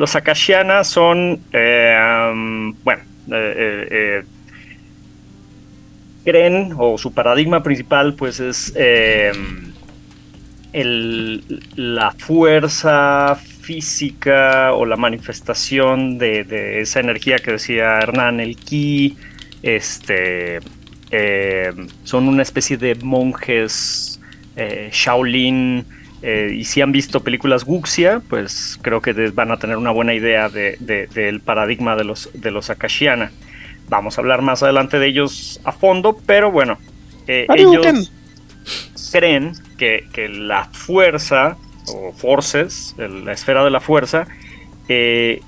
los Akashiana son, eh, bueno, eh, creen, o su paradigma principal, pues es la fuerza física o la manifestación de, esa energía que decía Hernán, el ki, este, son una especie de monjes Shaolin, eh, y si han visto películas Wuxia, pues creo que van a tener una buena idea del paradigma de los, de los Akashiana. Vamos a hablar más adelante de ellos a fondo, pero bueno, eh, ellos creen que, la fuerza, o forces, la esfera de la fuerza, eh,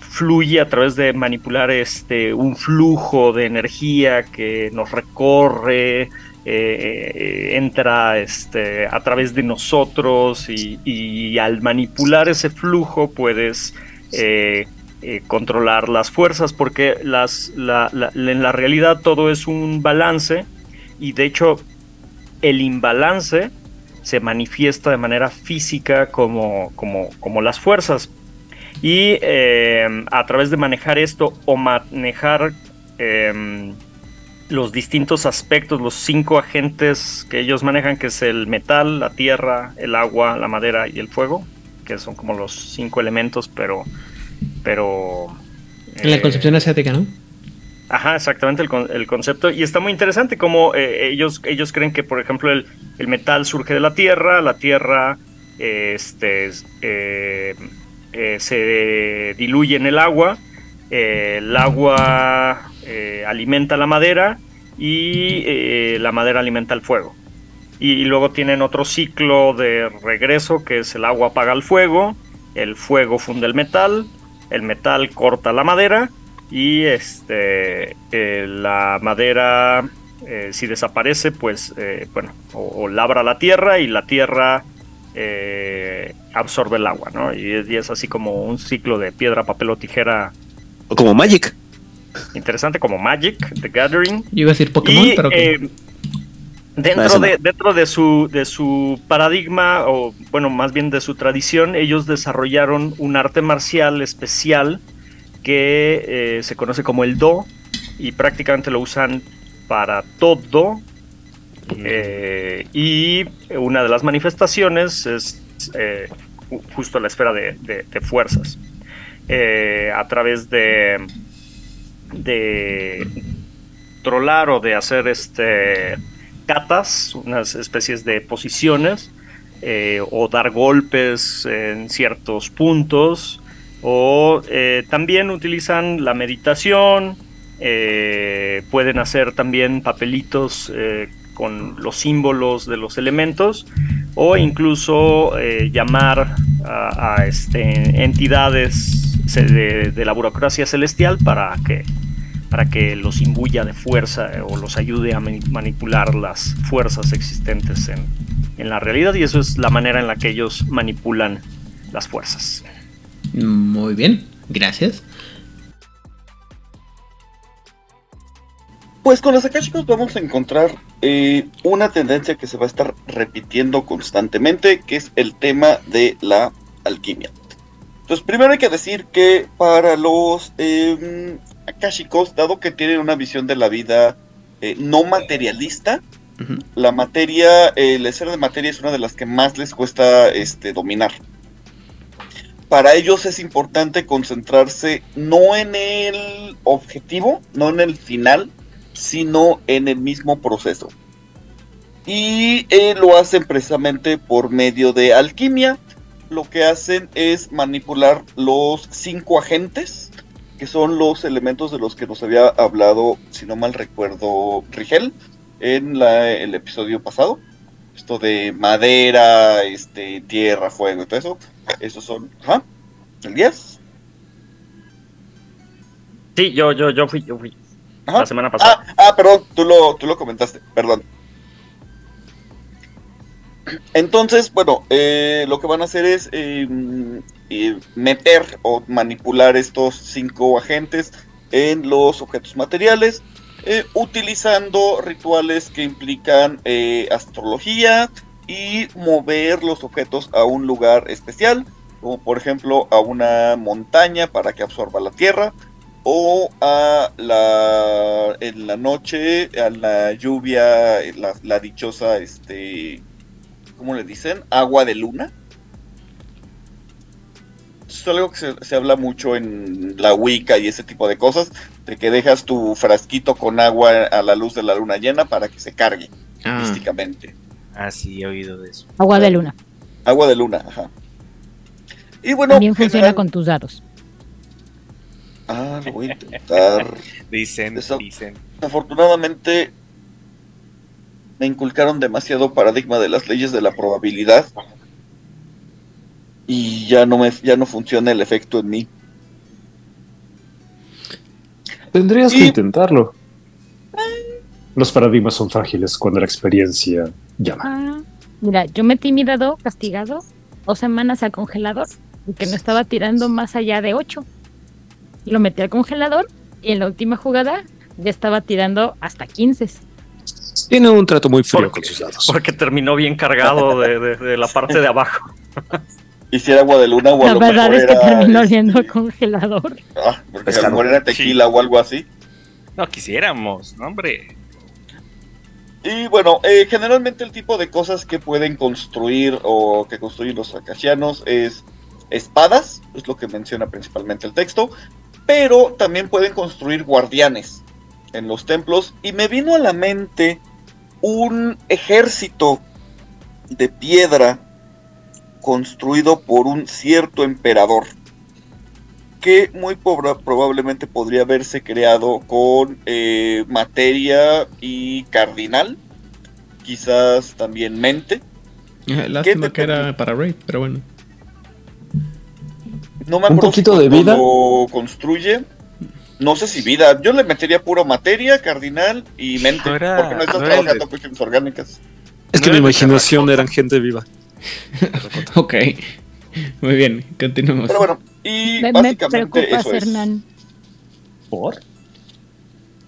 fluye a través de manipular este, un flujo de energía que nos recorre, eh, entra este, a través de nosotros y, al manipular ese flujo puedes eh, eh, controlar las fuerzas porque las, en la realidad todo es un balance y de hecho el imbalance se manifiesta de manera física como, como, como las fuerzas. Y a través de manejar esto o manejar los distintos aspectos, los cinco agentes que ellos manejan, que es el metal, la tierra, el agua, la madera y el fuego, que son como los cinco elementos, pero... pero en la concepción asiática, ¿no? Ajá, exactamente el, concepto. Y está muy interesante como eh, ellos, ellos creen que, por ejemplo, el, metal surge de la tierra, la tierra este, eh, eh, se diluye en el agua, el agua eh, alimenta la madera y eh, la madera alimenta el fuego. Y, luego tienen otro ciclo de regreso que es el agua apaga el fuego, el fuego funde el metal, el metal corta la madera y este, eh, la madera si desaparece pues bueno o, labra la tierra y la tierra absorbe el agua, ¿no? Y y es, así como un ciclo de piedra, papel o tijera. O como Magic interesante como Magic, The Gathering. Yo iba a decir Pokémon, pero. Eh, dentro, de, dentro de, su, de su paradigma, o bueno, más bien de su tradición, ellos desarrollaron un arte marcial especial que eh, se conoce como el Do y prácticamente lo usan para todo. Eh, y una de las manifestaciones es justo la esfera de, de fuerzas. a través de de trolar o de hacer este catas, unas especies de posiciones, eh, o dar golpes en ciertos puntos, o eh, también utilizan la meditación, eh, pueden hacer también papelitos con los símbolos de los elementos, o incluso llamar a, este, entidades de, la burocracia celestial para que, para que los imbuya de fuerza eh, o los ayude a manipular las fuerzas existentes en, en la realidad y eso es la manera en la que ellos manipulan las fuerzas. Muy bien, gracias. Pues con los akashicos vamos a encontrar eh, una tendencia que se va a estar repitiendo constantemente, que es el tema de la alquimia. Entonces, primero hay que decir que para los eh, akashicos, dado que tienen una visión de la vida eh, no materialista, la materia, el ser de materia es una de las que más les cuesta este, dominar. Para ellos es importante concentrarse no en el objetivo, no en el final, sino en el mismo proceso. Y eh, lo hacen precisamente por medio de alquimia, lo que hacen es manipular los cinco agentes, que son los elementos de los que nos había hablado, si no mal recuerdo, Rigel, en el episodio pasado. Esto de madera, este, tierra, fuego y todo eso. Esos son, ajá, el 10. Sí, yo, yo, yo fui, yo fui. La semana pasada. Ah, ah, perdón, tú lo, tú lo comentaste, perdón. Entonces, bueno, eh, lo que van a hacer es em, eh, meter o manipular estos cinco agentes en los objetos materiales, eh, utilizando rituales que implican astrología y mover los objetos a un lugar especial, como por ejemplo a una montaña para que absorba la tierra, o a la en la noche a la lluvia la, la dichosa este cómo le dicen agua de luna. Es algo que se, se, habla mucho en la Wicca y ese tipo de cosas de que dejas tu frasquito con agua a la luz de la luna llena para que se cargue ah. místicamente. Ah sí he oído de eso. Agua de luna. Agua de luna ajá. Y bueno también funciona general... con tus dados Ah, lo voy a intentar. dicen, dicen. Afortunadamente me inculcaron demasiado paradigma de las leyes de la probabilidad y ya no me ya no funciona el efecto en mí. Tendrías y... que intentarlo. Los paradigmas son frágiles cuando la experiencia llama. Ah, mira, yo metí mi dado castigado dos semanas al congelador porque no estaba tirando más allá de ocho lo metí al congelador y en la última jugada ya estaba tirando hasta 15. Tiene un trato muy frío con sus dados. Porque terminó bien cargado de, de, de la parte de abajo. Y si era agua de luna o La verdad es que era, terminó oliendo el congelador. Ah, porque a lo mejor era tequila sí. o algo así. No quisiéramos, no, hombre. Y bueno, eh, generalmente el tipo de cosas que pueden construir o que construyen los akashianos es espadas, es lo que menciona principalmente el texto, pero también pueden construir guardianes en los templos y me vino a la mente un ejército de piedra construido por un cierto emperador que muy probablemente podría haberse creado con eh, materia y cardinal, quizás también mente. Lástima que era para Raid, pero bueno. No me un poquito de vida. Lo construye. No sé si vida. Yo le metería puro materia, cardinal y mente. No era, porque no estás no trabajando de... cuestiones orgánicas. Es que no mi imaginación eran gente viva. ok. Muy bien, continuamos. Pero bueno, y me, básicamente me eso es. Hernán. ¿Por?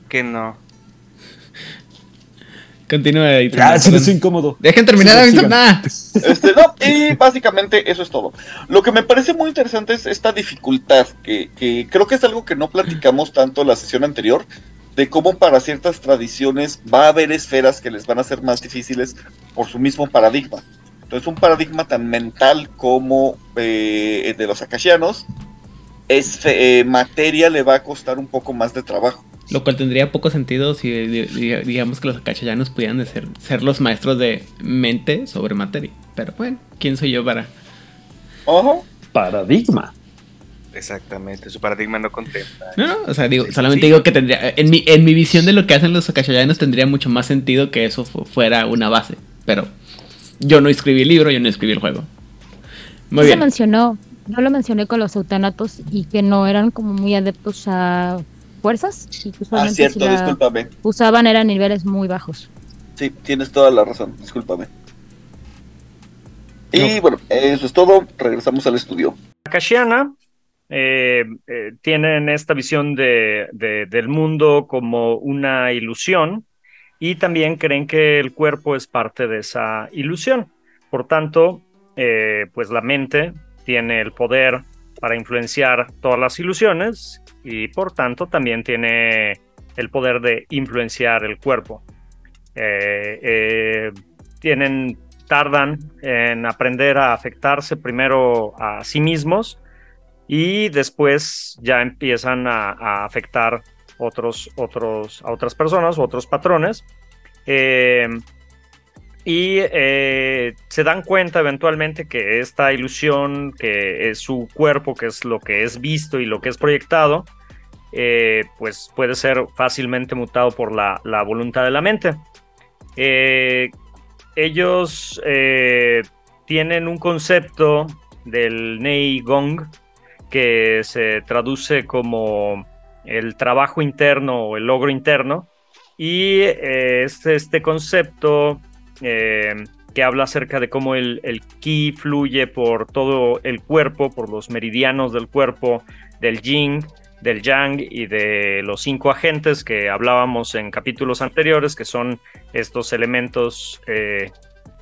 Que no. Continúa ahí. Ya, se es incómodo. Dejen terminar Sí, nada. Este, no, y básicamente eso es todo. Lo que me parece muy interesante es esta dificultad, que, que creo que es algo que no platicamos tanto en la sesión anterior, de cómo para ciertas tradiciones va a haber esferas que les van a ser más difíciles por su mismo paradigma. Entonces, un paradigma tan mental como eh, el de los akashianos, es, eh, materia le va a costar un poco más de trabajo. Lo cual tendría poco sentido si di- digamos que los acachayanos pudieran de ser, ser los maestros de mente sobre materia. Pero bueno, ¿quién soy yo para...? Ajá. Paradigma. Exactamente, su paradigma no contempla. No, no, o sea, digo, Sí, solamente sí. digo que tendría... En mi, en mi visión de lo que hacen los acachayanos tendría mucho más sentido que eso fu- fuera una base. Pero yo no escribí el libro, yo no escribí el juego. Muy Sí se bien. mencionó, yo lo mencioné con los eutanatos y que no eran como muy adeptos a fuerzas y Ah, cierto, si la discúlpame. usaban eran niveles muy bajos. Sí, tienes toda la razón, discúlpame. Y bueno, eso es todo. Regresamos al estudio. Akashiana eh, eh, tienen esta visión de, de- del mundo como una ilusión y también creen que el cuerpo es parte de esa ilusión. Por tanto, eh, pues la mente tiene el poder para influenciar todas las ilusiones y por tanto también tiene el poder de influenciar el cuerpo. Eh, eh, tienen, tardan en aprender a afectarse primero a sí mismos y después ya empiezan a, afectar otros, otros, a otras personas, otros patrones. Eh, y eh, se dan cuenta eventualmente que esta ilusión, que es su cuerpo, que es lo que es visto y lo que es proyectado, eh, pues puede ser fácilmente mutado por la, la voluntad de la mente. Eh, ellos tienen un concepto del Nei Gong que se traduce como el trabajo interno o el logro interno. Y eh, es este concepto eh, que habla acerca de cómo el, el ki fluye por todo el cuerpo, por los meridianos del cuerpo, del yin, del yang y de los cinco agentes que hablábamos en capítulos anteriores, que son estos elementos eh,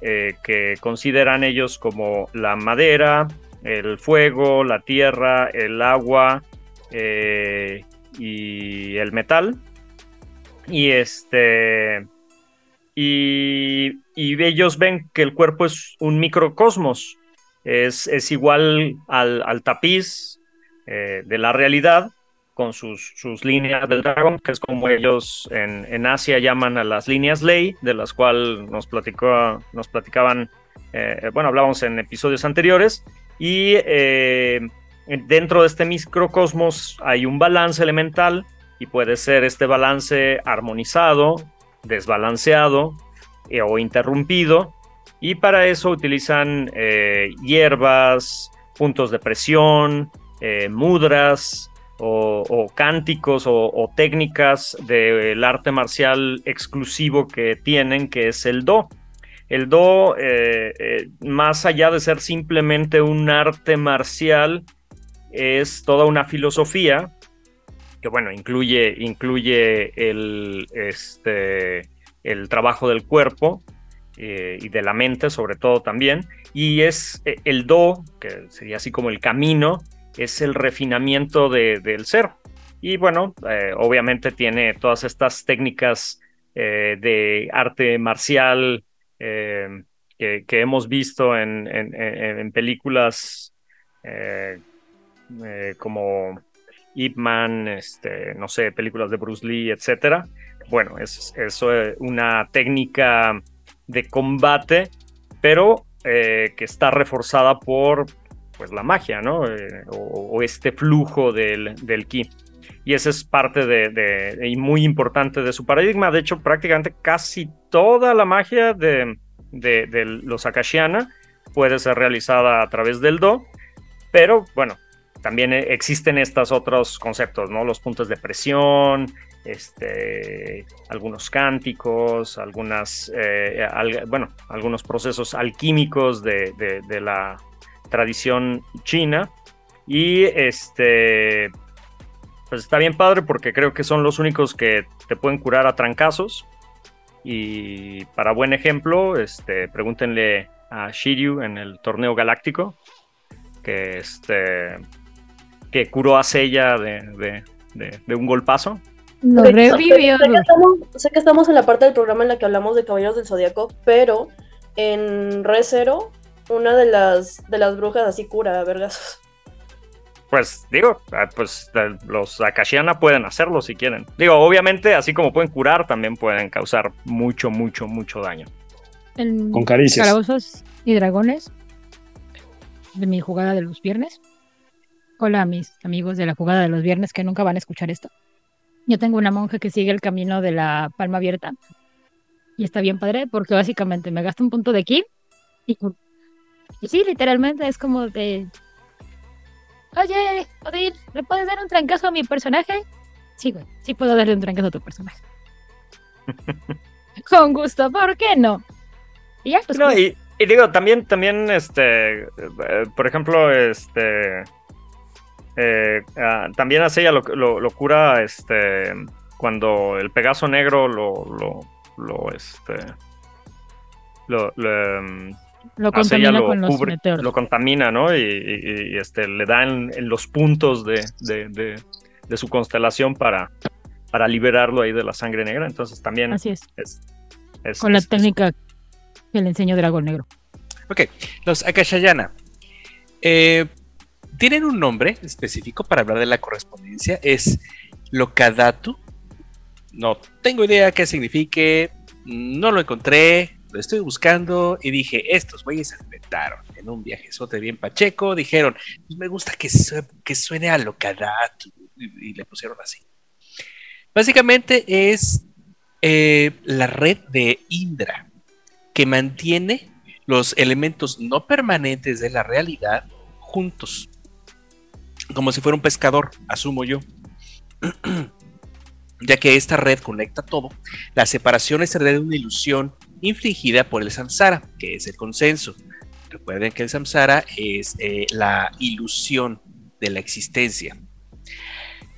eh, que consideran ellos como la madera, el fuego, la tierra, el agua y el metal. Y este. Y, ellos ven que el cuerpo es un microcosmos. Es, es igual al, tapiz eh, de la realidad, con sus, sus, líneas del dragón, que es como ellos en, Asia llaman a las líneas ley, de las cuales nos, nos platicaban, eh, bueno, hablábamos en episodios anteriores, y eh, dentro de este microcosmos hay un balance elemental, y puede ser este balance armonizado, desbalanceado eh, o interrumpido, y para eso utilizan hierbas, puntos de presión, mudras, o, cánticos o, técnicas del arte marcial exclusivo que tienen, que es el Do. El Do, eh, eh, más allá de ser simplemente un arte marcial, es toda una filosofía que, bueno, incluye, incluye el, este, el trabajo del cuerpo, eh, y de la mente sobre todo también, y es el do, que sería así como el camino, es el refinamiento del ser. Y bueno, eh, obviamente tiene todas estas técnicas eh, de arte marcial eh, que, hemos visto en, películas como Ip Man, este, no sé, películas de Bruce Lee, etc. Bueno, es, es una técnica de combate, pero que está reforzada por pues la magia, ¿no? Eh, o, este flujo del, ki. Y esa es parte de, muy importante de su paradigma. De hecho, prácticamente casi toda la magia de, los Akashiana puede ser realizada a través del Do, pero bueno, también existen estos otros conceptos, ¿no? Los puntos de presión, este, algunos cánticos, algunas, eh, bueno, algunos procesos alquímicos de, la, tradición china. Y este, pues está bien padre porque creo que son los únicos que te pueden curar a trancazos. Y para buen ejemplo, este, pregúntenle a Shiryu en el torneo galáctico que este que curó a Seiya de, un golpazo. Lo revivió. Sé, que estamos, en la parte del programa en la que hablamos de Caballeros del Zodíaco, pero en Re una de las, de las brujas así cura, vergas. Pues digo, ah, pues los Akashiana pueden hacerlo si quieren. Digo, obviamente, así como pueden curar, también pueden causar mucho, mucho, mucho daño. Con caricias. Calabozos y dragones de mi jugada de los viernes. Hola a mis amigos de la jugada de los viernes que nunca van a escuchar esto. Yo tengo una monja que sigue el camino de la palma abierta. Y está bien padre porque básicamente me gasta un punto de ki y y sí, literalmente es como de. Oye, Odil, ¿le puedes dar un trancazo a mi personaje? Sí, güey, sí puedo darle un trancazo a tu personaje. Con gusto, ¿por qué no? Y ya, pues. No, y, digo, también, también, este. Eh, por ejemplo, este. Eh, ah, también hace ella lo, lo, cura este cuando el Pegaso negro lo lo, lo este lo, lo contamina con los meteoros. Lo contamina, ¿no? Y, este, le dan en, los puntos de, su constelación para, para liberarlo ahí de la sangre negra. Entonces también Así es. con la técnica que le enseño Dragón Negro. Ok, los Akashayana. Eh, tienen un nombre específico para hablar de la correspondencia. Es Lokadatu. No tengo idea qué signifique. No lo encontré lo estoy buscando y dije, estos güeyes se inventaron en un viajezote bien pacheco, dijeron, pues me gusta que, suene a locadato y, y, le pusieron así. Básicamente es eh, la red de Indra que mantiene los elementos no permanentes de la realidad juntos, como si fuera un pescador, asumo yo. ya que esta red conecta todo, la separación es de una ilusión infligida por el samsara, que es el consenso. Recuerden que el samsara es eh, la ilusión de la existencia.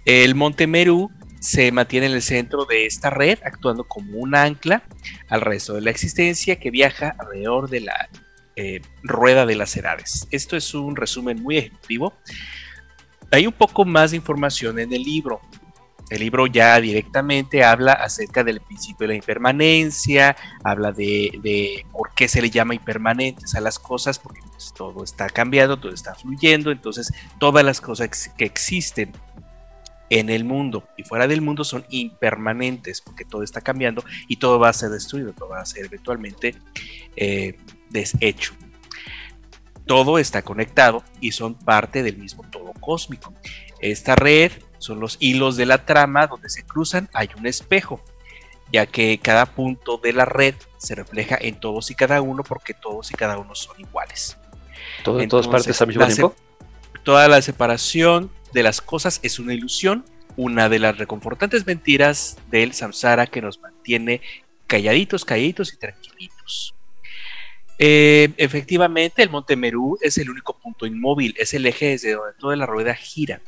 El monte Meru se mantiene en el centro de esta red, actuando como un ancla al resto de la existencia que viaja alrededor de la eh, rueda de las edades. Esto es un resumen muy ejecutivo. Hay un poco más de información en el libro. El libro ya directamente habla acerca del principio de la impermanencia, habla de, por qué se le llama impermanentes a las cosas, porque pues, todo está cambiando, todo está fluyendo, entonces todas las cosas que existen en el mundo y fuera del mundo son impermanentes, porque todo está cambiando y todo va a ser destruido, todo va a ser eventualmente eh, deshecho. Todo está conectado y son parte del mismo todo cósmico. Esta red son los hilos de la trama donde se cruzan, hay un espejo, ya que cada punto de la red se refleja en todos y cada uno porque todos y cada uno son iguales. ¿Todo en todas partes al mismo tiempo? Toda la separación de las cosas es una ilusión, una de las reconfortantes mentiras del samsara que nos mantiene calladitos, calladitos y tranquilitos. Eh, efectivamente, el Monte Merú es el único punto inmóvil, es el eje desde donde toda la rueda gira.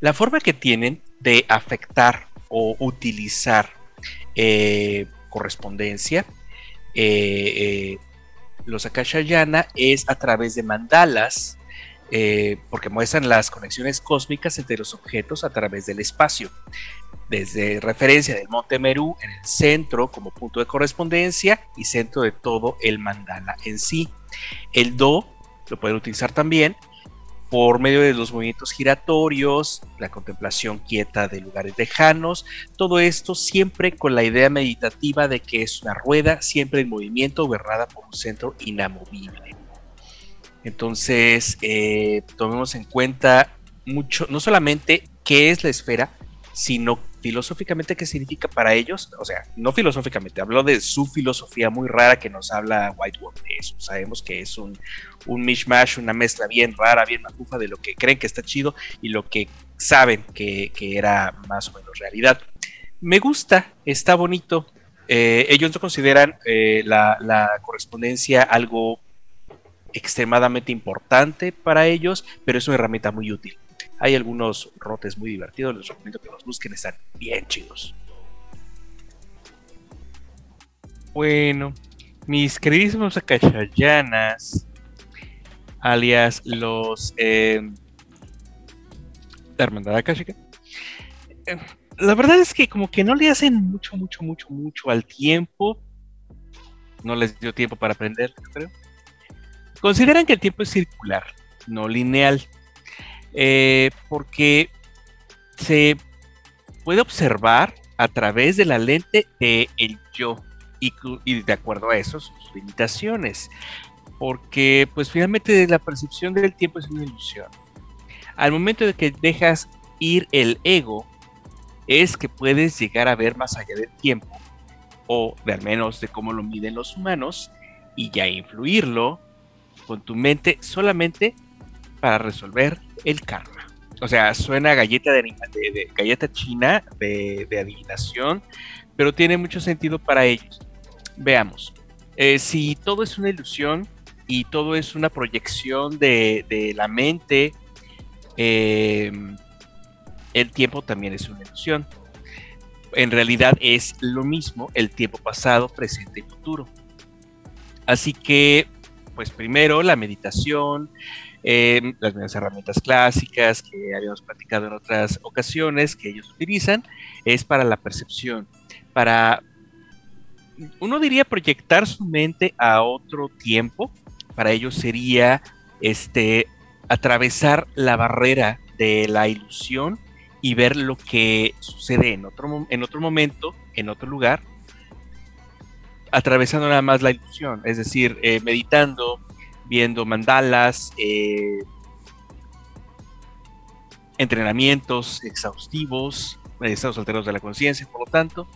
La forma que tienen de afectar o utilizar eh, correspondencia, eh, los Akashayana es a través de mandalas, porque muestran las conexiones cósmicas entre los objetos a través del espacio. Desde referencia del Monte Merú en el centro como punto de correspondencia y centro de todo el mandala en sí. El Do lo pueden utilizar también por medio de los movimientos giratorios, la contemplación quieta de lugares lejanos, todo esto siempre con la idea meditativa de que es una rueda siempre en movimiento gobernada por un centro inamovible. Entonces, eh, tomemos en cuenta mucho, no solamente qué es la esfera, sino filosóficamente qué significa para ellos, o sea, no filosóficamente, hablo de su filosofía muy rara que nos habla Whitewood de eso. Sabemos que es un, un mishmash, una mezcla bien rara, bien macufa de lo que creen que está chido y lo que saben que, era más o menos realidad. Me gusta, está bonito. Eh, ellos no consideran eh, la, la correspondencia algo extremadamente importante para ellos, pero es una herramienta muy útil. Hay algunos rotes muy divertidos, les recomiendo que los busquen, están bien chidos. Bueno, mis queridísimos acachayanas, alias los eh, la hermandad akashica, eh, la verdad es que como que no le hacen mucho, mucho, mucho, mucho al tiempo. No les dio tiempo para aprender, creo. Consideran que el tiempo es circular, no lineal. Eh, porque se puede observar a través de la lente de el yo y, de acuerdo a eso sus limitaciones porque pues finalmente la percepción del tiempo es una ilusión al momento de que dejas ir el ego es que puedes llegar a ver más allá del tiempo o al menos de cómo lo miden los humanos y ya influirlo con tu mente solamente para resolver el karma. O sea, suena galleta de, galleta china de, adivinación, pero tiene mucho sentido para ellos. Veamos, eh, si todo es una ilusión y todo es una proyección de, la mente, eh, el tiempo también es una ilusión. En realidad es lo mismo el tiempo pasado, presente y futuro. Así que, pues primero la meditación, Em, las mismas herramientas clásicas que habíamos platicado en otras ocasiones que ellos utilizan, es para la percepción, para, uno diría proyectar su mente a otro tiempo, para ellos sería este, atravesar la barrera de la ilusión y ver lo que sucede en otro, en otro momento, en otro lugar, atravesando nada más la ilusión, es decir, eh, meditando, viendo mandalas, eh, entrenamientos exhaustivos, estados alteros de la conciencia, por lo tanto,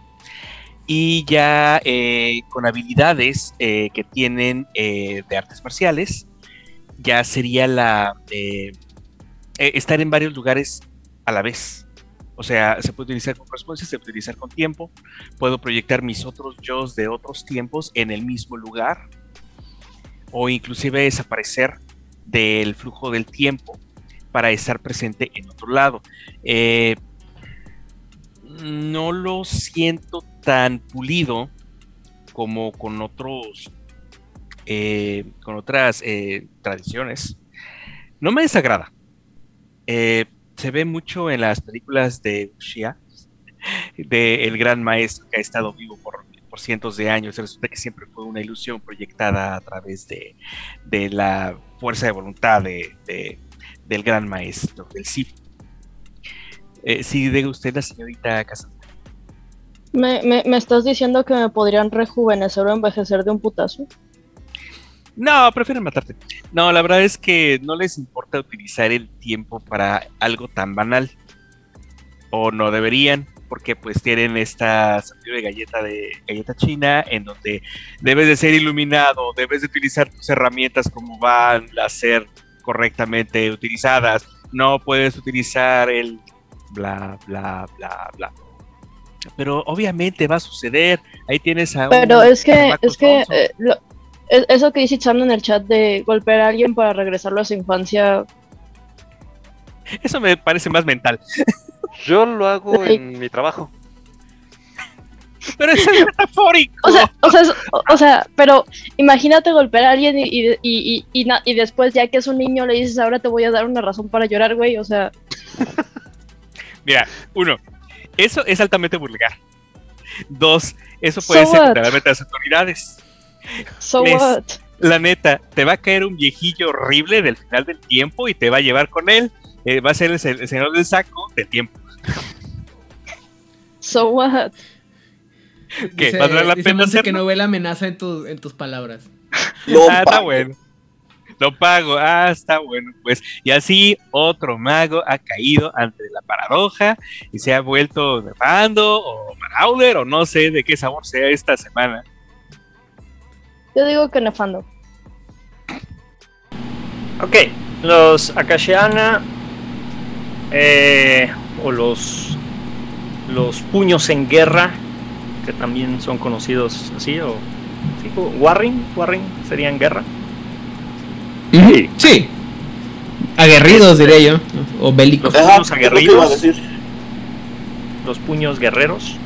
y ya eh, con habilidades eh, que tienen de artes marciales, ya sería la estar en varios lugares a la vez. O sea, se puede utilizar con correspondencia, se puede utilizar con tiempo. Puedo proyectar mis otros yo de otros tiempos en el mismo lugar o inclusive desaparecer del flujo del tiempo para estar presente en otro lado. Eh, no lo siento tan pulido como con otros eh, con otras eh, tradiciones, no me desagrada. Se ve mucho en las películas de Shia, de el gran maestro que ha estado vivo por, cientos de años. Resulta que siempre fue una ilusión proyectada a través de, la fuerza de voluntad de, del gran maestro, del Sif. Eh, sí, de usted, la señorita Cassandra. ¿Me, me, estás diciendo que me podrían rejuvenecer o envejecer de un putazo? No, prefieren matarte. No, la verdad es que no les importa utilizar el tiempo para algo tan banal. O no deberían, porque pues tienen esta sentido de galleta de galleta china en donde debes de ser iluminado, debes de utilizar tus herramientas como van a ser correctamente utilizadas. No puedes utilizar el bla bla bla bla. Pero obviamente va a suceder. Ahí tienes a Pero es que es que eso que dice Chan en el chat de golpear a alguien para regresarlo a su infancia. Eso me parece más mental. Yo lo hago en mi trabajo. Pero eso es metafórico. O sea, o sea, o, sea, pero imagínate golpear a alguien y, y, y, y, después, ya que es un niño, le dices, ahora te voy a dar una razón para llorar, güey. O sea. Mira, uno, eso es altamente vulgar. Dos, eso puede ser literalmente las autoridades. So what? La neta, te va a caer un viejillo horrible del final del tiempo y te va a llevar con él. Eh, va a ser el, señor del saco de tiempo. So what? ¿Qué? la pena que no ve la amenaza en, en tus palabras. ah, está bueno. Lo pago. Ah, está bueno. Pues, y así otro mago ha caído ante la paradoja y se ha vuelto nefando o marauder o no sé de qué sabor sea esta semana. Yo digo que nefando. Ok, los Akashiana eh, o los los puños en guerra, que también son conocidos así, o Warring, Warring serían guerra. Sí. sí. Aguerridos diría yo, o bélicos. Los puños aguerridos. Los puños guerreros.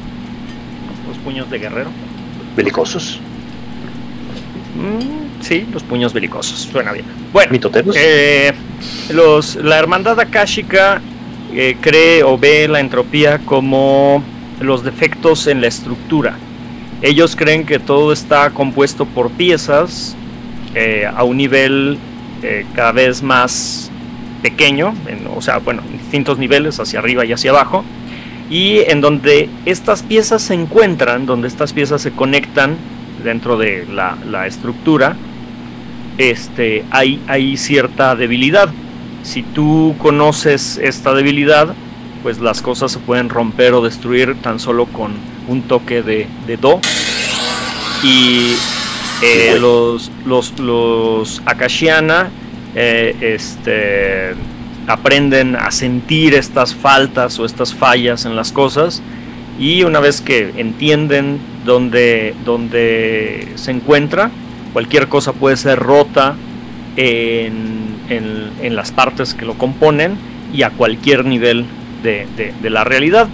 Los puños de guerrero. Belicosos. Mm, sí, los puños belicosos, suena bien. Bueno, eh, los, la hermandad akáshica eh, cree o ve la entropía como los defectos en la estructura. Ellos creen que todo está compuesto por piezas eh, a un nivel cada vez más pequeño, o sea, bueno, en distintos niveles, hacia arriba y hacia abajo, y en donde estas piezas se encuentran, donde estas piezas se conectan, dentro de la, estructura, este, hay, hay cierta debilidad. Si tú conoces esta debilidad, pues las cosas se pueden romper o destruir tan solo con un toque de, do. Y eh, los, los, los Akashiana eh, este, aprenden a sentir estas faltas o estas fallas en las cosas y una vez que entienden dónde, dónde se encuentra, cualquier cosa puede ser rota en, en, las partes que lo componen y a cualquier nivel de, de, la realidad.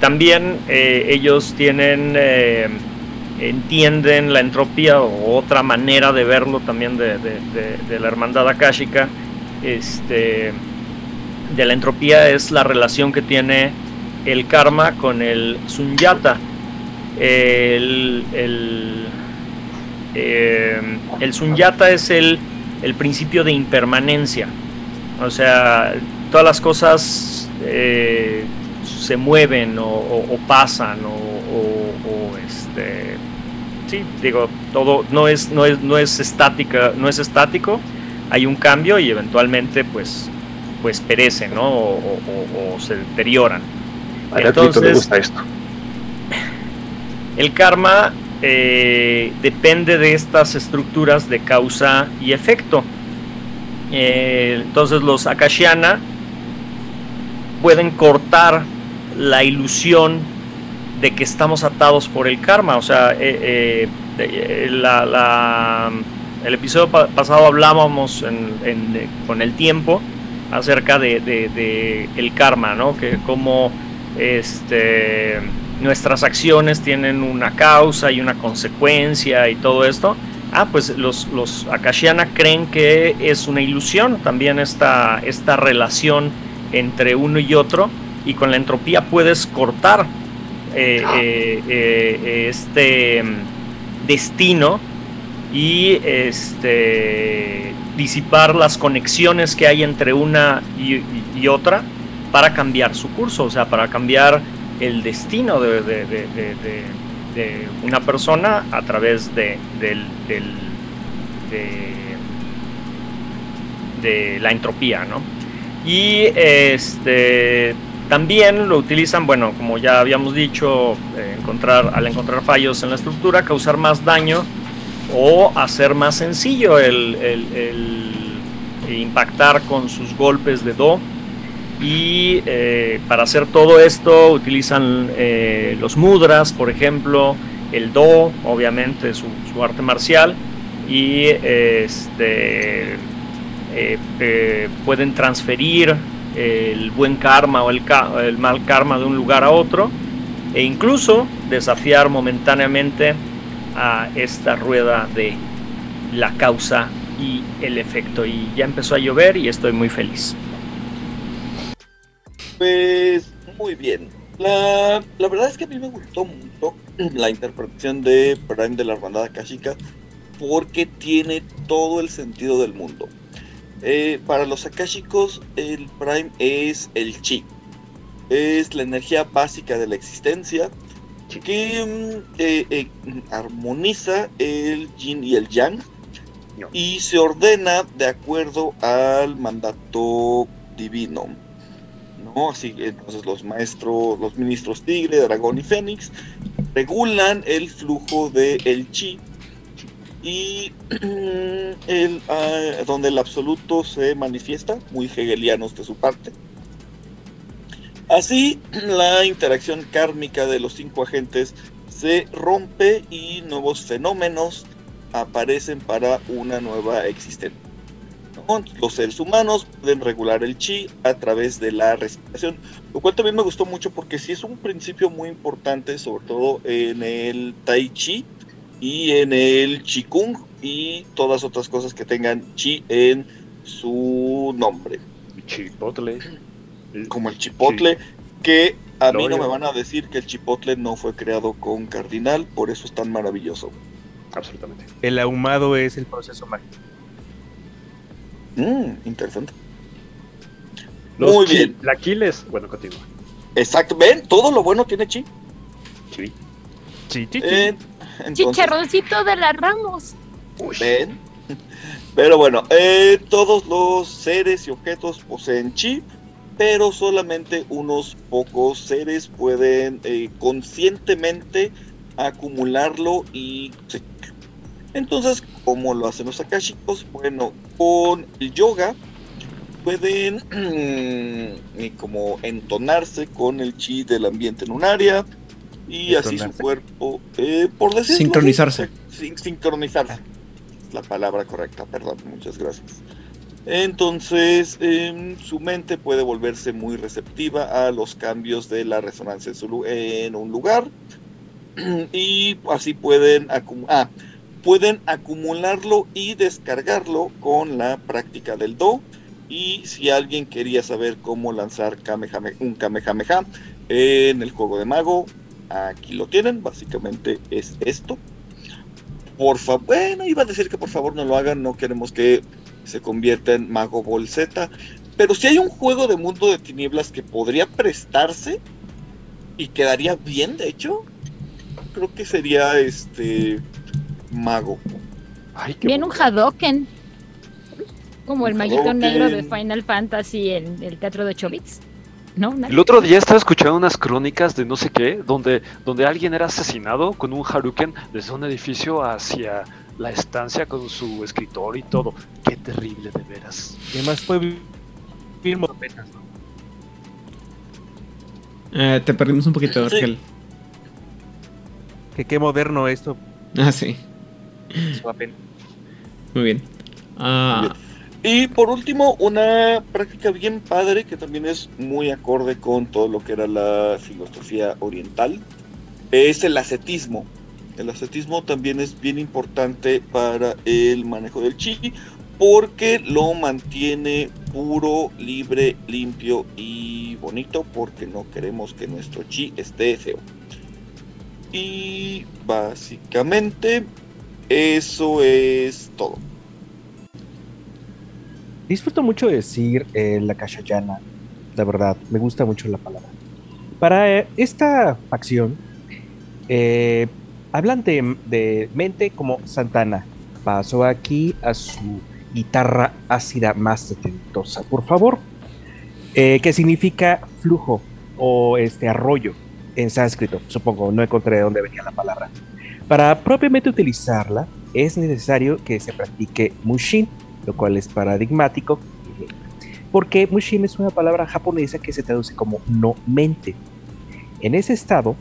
También eh, ellos tienen, eh, entienden la entropía o otra manera de verlo también de, de la hermandad akáshica. Este, de la entropía es la relación que tiene el karma con el sunyata. El, el, eh, el sunyata es el, el, principio de impermanencia. O sea, todas las cosas eh, se mueven o, pasan o, este sí digo todo no es no es no es estática no es estático hay un cambio y eventualmente pues pues perecen ¿no? o se deterioran entonces, esto. El karma eh, depende de estas estructuras de causa y efecto. Eh, entonces los Akashiana pueden cortar la ilusión de que estamos atados por el karma. O sea, eh, el episodio pasado hablábamos con el tiempo acerca de, el karma, ¿no? Que como este, nuestras acciones tienen una causa y una consecuencia y todo esto. ah, pues los, los Akashiana creen que es una ilusión también esta, esta relación entre uno y otro y con la entropía puedes cortar eh, eh, eh, este mm, destino y este disipar las conexiones que hay entre una y, y otra para cambiar su curso, o sea, para cambiar el destino de, una persona a través de, la entropía, ¿no? Y este también lo utilizan, bueno, como ya habíamos dicho, eh, encontrar, al encontrar fallos en la estructura, causar más daño o hacer más sencillo el impactar con sus golpes de Do y eh, para hacer todo esto utilizan eh, los mudras, por ejemplo, el do, obviamente su, su arte marcial, y este, eh, pueden transferir el buen karma o el, el, mal karma de un lugar a otro, e incluso desafiar momentáneamente a esta rueda de la causa y el efecto. Y ya empezó a llover y estoy muy feliz. Pues muy bien. La, la, verdad es que a mí me gustó mucho la interpretación de Prime de la hermandad Akashica porque tiene todo el sentido del mundo. Eh, para los Akashicos, el Prime es el chi, es la energía básica de la existencia que mm, eh, eh, armoniza el yin y el yang y se ordena de acuerdo al mandato divino. Así entonces los maestros, los ministros Tigre, Dragón y Fénix regulan el flujo del el chi y el, uh, donde el absoluto se manifiesta, muy hegelianos de su parte. Así, la interacción kármica de los cinco agentes se rompe y nuevos fenómenos aparecen para una nueva existencia. Los seres humanos pueden regular el chi a través de la respiración, lo cual también me gustó mucho porque sí es un principio muy importante, sobre todo en el tai chi y en el kung y todas otras cosas que tengan chi en su nombre. Chipotle. Como el chipotle, que a mí no me van a decir que el chipotle no fue creado con cardinal, por eso es tan maravilloso. Absolutamente. El ahumado es el proceso mágico. Mmm, interesante. Los Muy bien. La Aquiles, bueno, continúa. Exacto, ven, todo lo bueno tiene chi. Sí, Eh, entonces, Chicharroncito de las Ramos. ven. Pero bueno, eh, todos los seres y objetos poseen chi, pero solamente unos pocos seres pueden eh, conscientemente acumularlo y entonces, ¿cómo lo hacen los akashicos? Bueno, con el yoga pueden eh, como entonarse con el chi del ambiente en un área y así su cuerpo, eh, por decirlo Sincronizarse. Sin, sincronizarse. Es la palabra correcta, perdón, muchas gracias. Entonces, eh, su mente puede volverse muy receptiva a los cambios de la resonancia en, su, en un lugar y así pueden acumular. Ah, pueden acumularlo y descargarlo con la práctica del Do. Y si alguien quería saber cómo lanzar un Kamehameha en el juego de mago, aquí lo tienen. Básicamente es esto. Por favor, bueno, iba a decir que por favor no lo hagan, no queremos que se convierta en mago bolseta. Pero si hay un juego de mundo de tinieblas que podría prestarse y quedaría bien, de hecho, creo que sería este mago. Ay, qué Bien un. Hadoken. Como el Un maguito negro de Final Fantasy en el teatro de 8 bits. ¿No? El otro día estaba escuchando unas crónicas de no sé qué, donde, donde alguien era asesinado con un Haruken desde un edificio hacia la estancia con su escritor y todo. Qué terrible, de veras. Y además fue ¿no? Eh, te perdimos un poquito, Sí. Argel. Que qué moderno esto. Ah, sí. Swapen. Muy bien. Ah, Y por último, una práctica bien padre que también es muy acorde con todo lo que era la filosofía oriental, es el ascetismo. El ascetismo también es bien importante para el manejo del chi porque lo mantiene puro, libre, limpio y bonito porque no queremos que nuestro chi esté feo. Y básicamente eso es todo. Disfruto mucho decir eh, la Kashayana, la verdad, me gusta mucho la palabra. Para eh, esta facción, eh, hablan de, mente como Santana. Paso aquí a su guitarra ácida más setentosa, por favor. ¿Qué significa flujo o este arroyo en sánscrito? Supongo, no encontré de dónde venía la palabra. Para propiamente utilizarla, es necesario que se practique Mushin, lo cual es paradigmático, porque Mushin es una palabra japonesa que se traduce como no mente. En ese estado,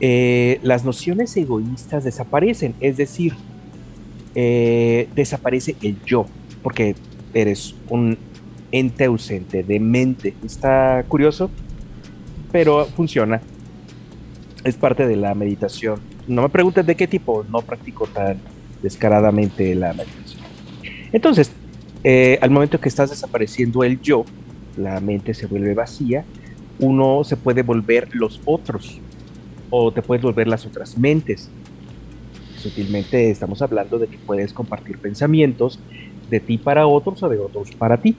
eh, las nociones egoístas desaparecen, es decir, eh, desaparece el yo, porque eres un ente ausente de mente. Está curioso, pero funciona. Es parte de la meditación. No me preguntes de qué tipo, no practico tan descaradamente la meditación. Entonces, eh, al momento que estás desapareciendo el yo, la mente se vuelve vacía, uno se puede volver los otros o te puedes volver las otras mentes. Sutilmente estamos hablando de que puedes compartir pensamientos de ti para otros o de otros para ti.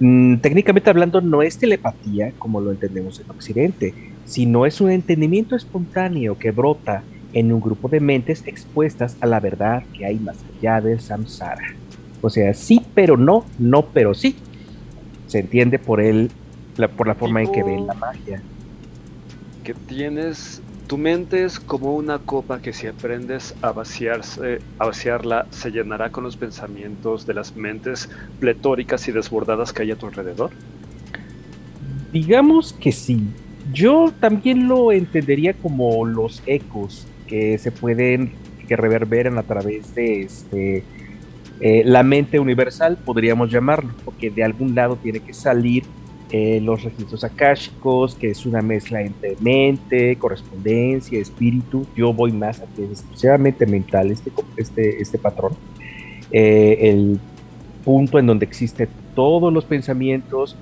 Mm, técnicamente hablando, no es telepatía como lo entendemos en Occidente, sino es un entendimiento espontáneo que brota en un grupo de mentes expuestas a la verdad que hay más allá del samsara. O sea, sí, pero no, no, pero sí. Se entiende por él, por la forma en que ven la magia. Que tienes, tu mente es como una copa que si aprendes a vaciarse, a vaciarla, se llenará con los pensamientos de las mentes pletóricas y desbordadas que hay a tu alrededor. Digamos que sí. Yo también lo entendería como los ecos que se pueden, que reverberan a través de este, eh, la mente universal, podríamos llamarlo, porque de algún lado tiene que salir eh, los registros akáshicos, que es una mezcla entre mente, correspondencia, espíritu. Yo voy más a que es exclusivamente mental este, este, este patrón. Eh, el punto en donde existen todos los pensamientos,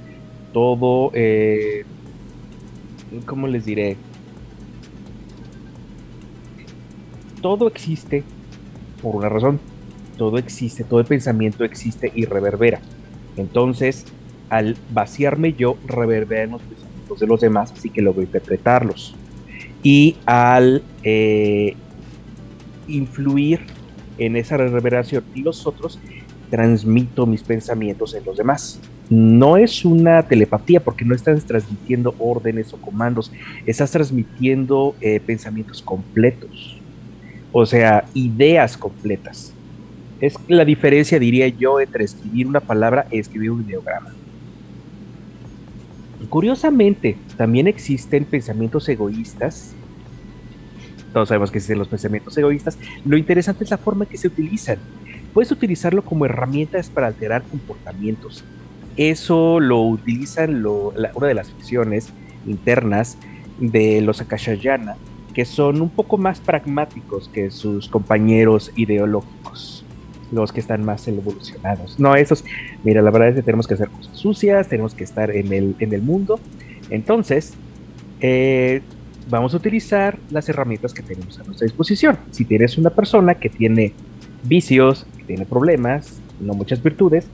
todo, ¿cómo les diré? todo existe por una razón. Todo existe, todo el pensamiento existe y reverbera. Entonces, al vaciarme yo, reverberan los pensamientos de los demás, así que logro interpretarlos. Y al eh, influir en esa reverberación los otros, transmito mis pensamientos en los demás. No es una telepatía porque no estás transmitiendo órdenes o comandos, estás transmitiendo eh, pensamientos completos. O sea, ideas completas. Es la diferencia, diría yo, entre escribir una palabra y escribir un ideograma. Curiosamente, también existen pensamientos egoístas. Todos sabemos que existen los pensamientos egoístas. Lo interesante es la forma en que se utilizan. Puedes utilizarlo como herramientas para alterar comportamientos. Eso lo utilizan una de las ficciones internas de los Akashayana, que son un poco más pragmáticos que sus compañeros ideológicos, los que están más evolucionados. No, esos, mira, la verdad es que tenemos que hacer cosas sucias, tenemos que estar en el, en el mundo. Entonces, eh, vamos a utilizar las herramientas que tenemos a nuestra disposición. Si tienes una persona que tiene vicios, que tiene problemas, no muchas virtudes,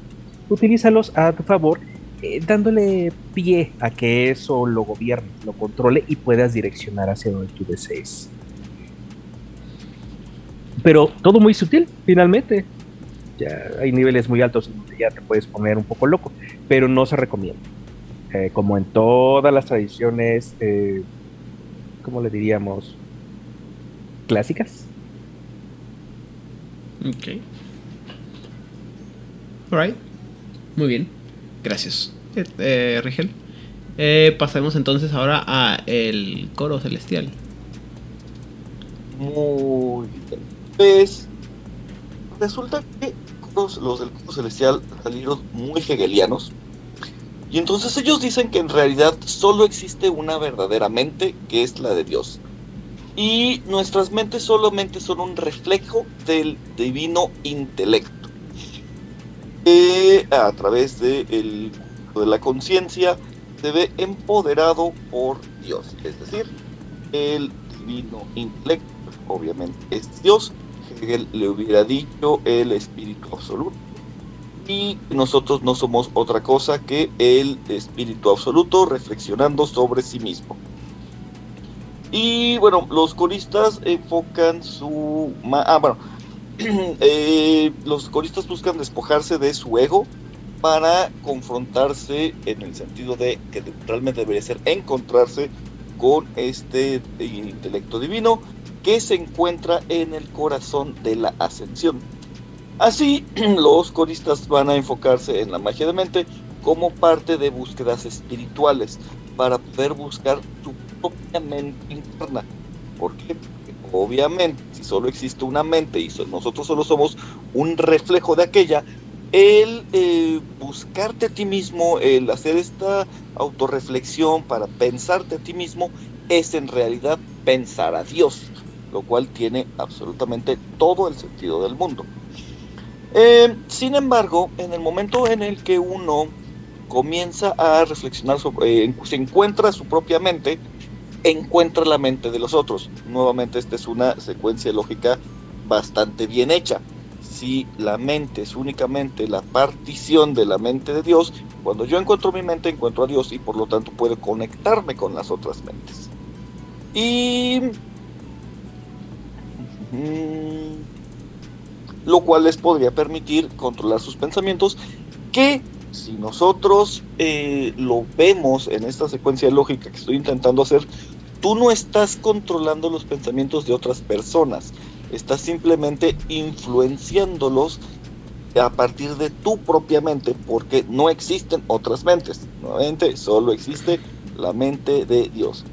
utilízalos a tu favor eh, dándole pie a que eso lo gobierne, lo controle y puedas direccionar hacia donde tú desees. Pero todo muy sutil, finalmente. Ya hay niveles muy altos donde ya te puedes poner un poco loco, pero no se recomienda. Eh, como en todas las tradiciones, eh, ¿cómo le diríamos? Clásicas. Ok. Alright. Muy bien. Gracias, eh, Rigel. Eh, pasemos entonces ahora a el coro celestial. Muy bien. Pues resulta que los, los del coro celestial salieron muy hegelianos. Y entonces ellos dicen que en realidad solo existe una verdadera mente, que es la de Dios. y nuestras mentes solamente son un reflejo del divino intelecto. A través de, de la conciencia se ve empoderado por Dios, es decir, el divino intelecto, obviamente es Dios, Hegel le hubiera dicho el espíritu absoluto. Y nosotros no somos otra cosa que el espíritu absoluto reflexionando sobre sí mismo. Y bueno, los coristas enfocan su... Ah, bueno, eh, los coristas buscan despojarse de su ego para confrontarse en el sentido de que realmente debería ser encontrarse con este intelecto divino que se encuentra en el corazón de la ascensión. Así, los coristas van a enfocarse en la magia de mente como parte de búsquedas espirituales para poder buscar su propia mente interna. Porque obviamente, si solo existe una mente y nosotros solo somos un reflejo de aquella, el eh, buscarte a ti mismo, el hacer esta autorreflexión para pensarte a ti mismo, es en realidad pensar a Dios lo cual tiene absolutamente todo el sentido del mundo. Eh, sin embargo, en el momento en el que uno comienza a reflexionar, sobre, eh, se encuentra su propia mente, encuentra la mente de los otros. Nuevamente, esta es una secuencia lógica bastante bien hecha. Si la mente es únicamente la partición de la mente de Dios, cuando yo encuentro mi mente, encuentro a Dios y por lo tanto puedo conectarme con las otras mentes. Y Mm, lo cual les podría permitir controlar sus pensamientos que si nosotros eh, lo vemos en esta secuencia lógica que estoy intentando hacer, tú no estás controlando los pensamientos de otras personas, estás simplemente influenciándolos a partir de tu propia mente, porque no existen otras mentes, nuevamente solo existe la mente de Dios.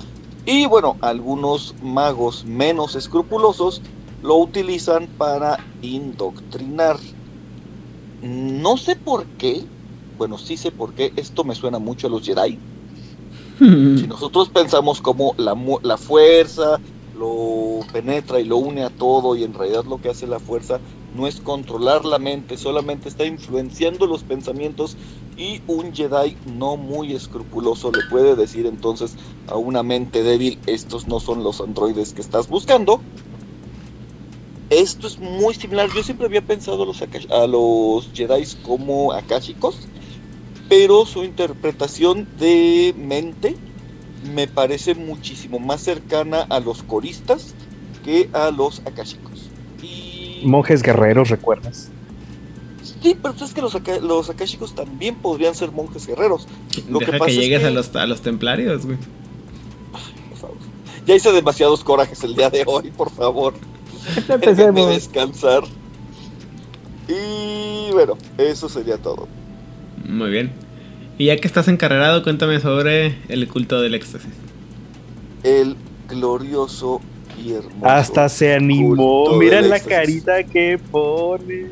Y bueno, algunos magos menos escrupulosos lo utilizan para indoctrinar. No sé por qué, bueno, sí sé por qué, esto me suena mucho a los Jedi. si nosotros pensamos como la, la fuerza lo penetra y lo une a todo y en realidad lo que hace la fuerza no es controlar la mente, solamente está influenciando los pensamientos y un Jedi no muy escrupuloso le puede decir entonces a una mente débil, estos no son los androides que estás buscando, esto es muy similar. Yo siempre había pensado a los, a los Jedi como akashicos, pero su interpretación de mente me parece muchísimo más cercana a los coristas que a los akashicos. Y... Monjes guerreros, ¿recuerdas? Sí, pero es que los, los akashicos también podrían ser monjes guerreros. Lo Deja que, llegues A, los, a los templarios, güey. Ya hice demasiados corajes el día de hoy, por favor. Empecemos. descansar. Y bueno, eso sería todo. Muy bien. Y ya que estás encarregado, cuéntame sobre el culto del éxtasis. El glorioso y hermoso. Hasta se animó. Mira la carita que pone.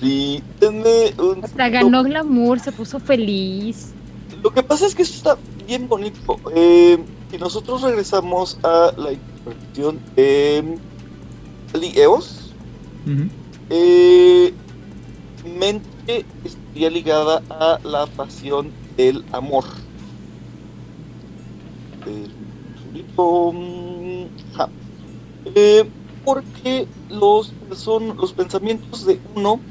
Sí, un... Hasta ganó glamour, se puso feliz. Lo que pasa es que eso está bien bonito. Eh, y nosotros regresamos a la interpretación de Eos, eh, mente estaría ligada a la pasión del amor. Eh, porque los, son, los pensamientos de uno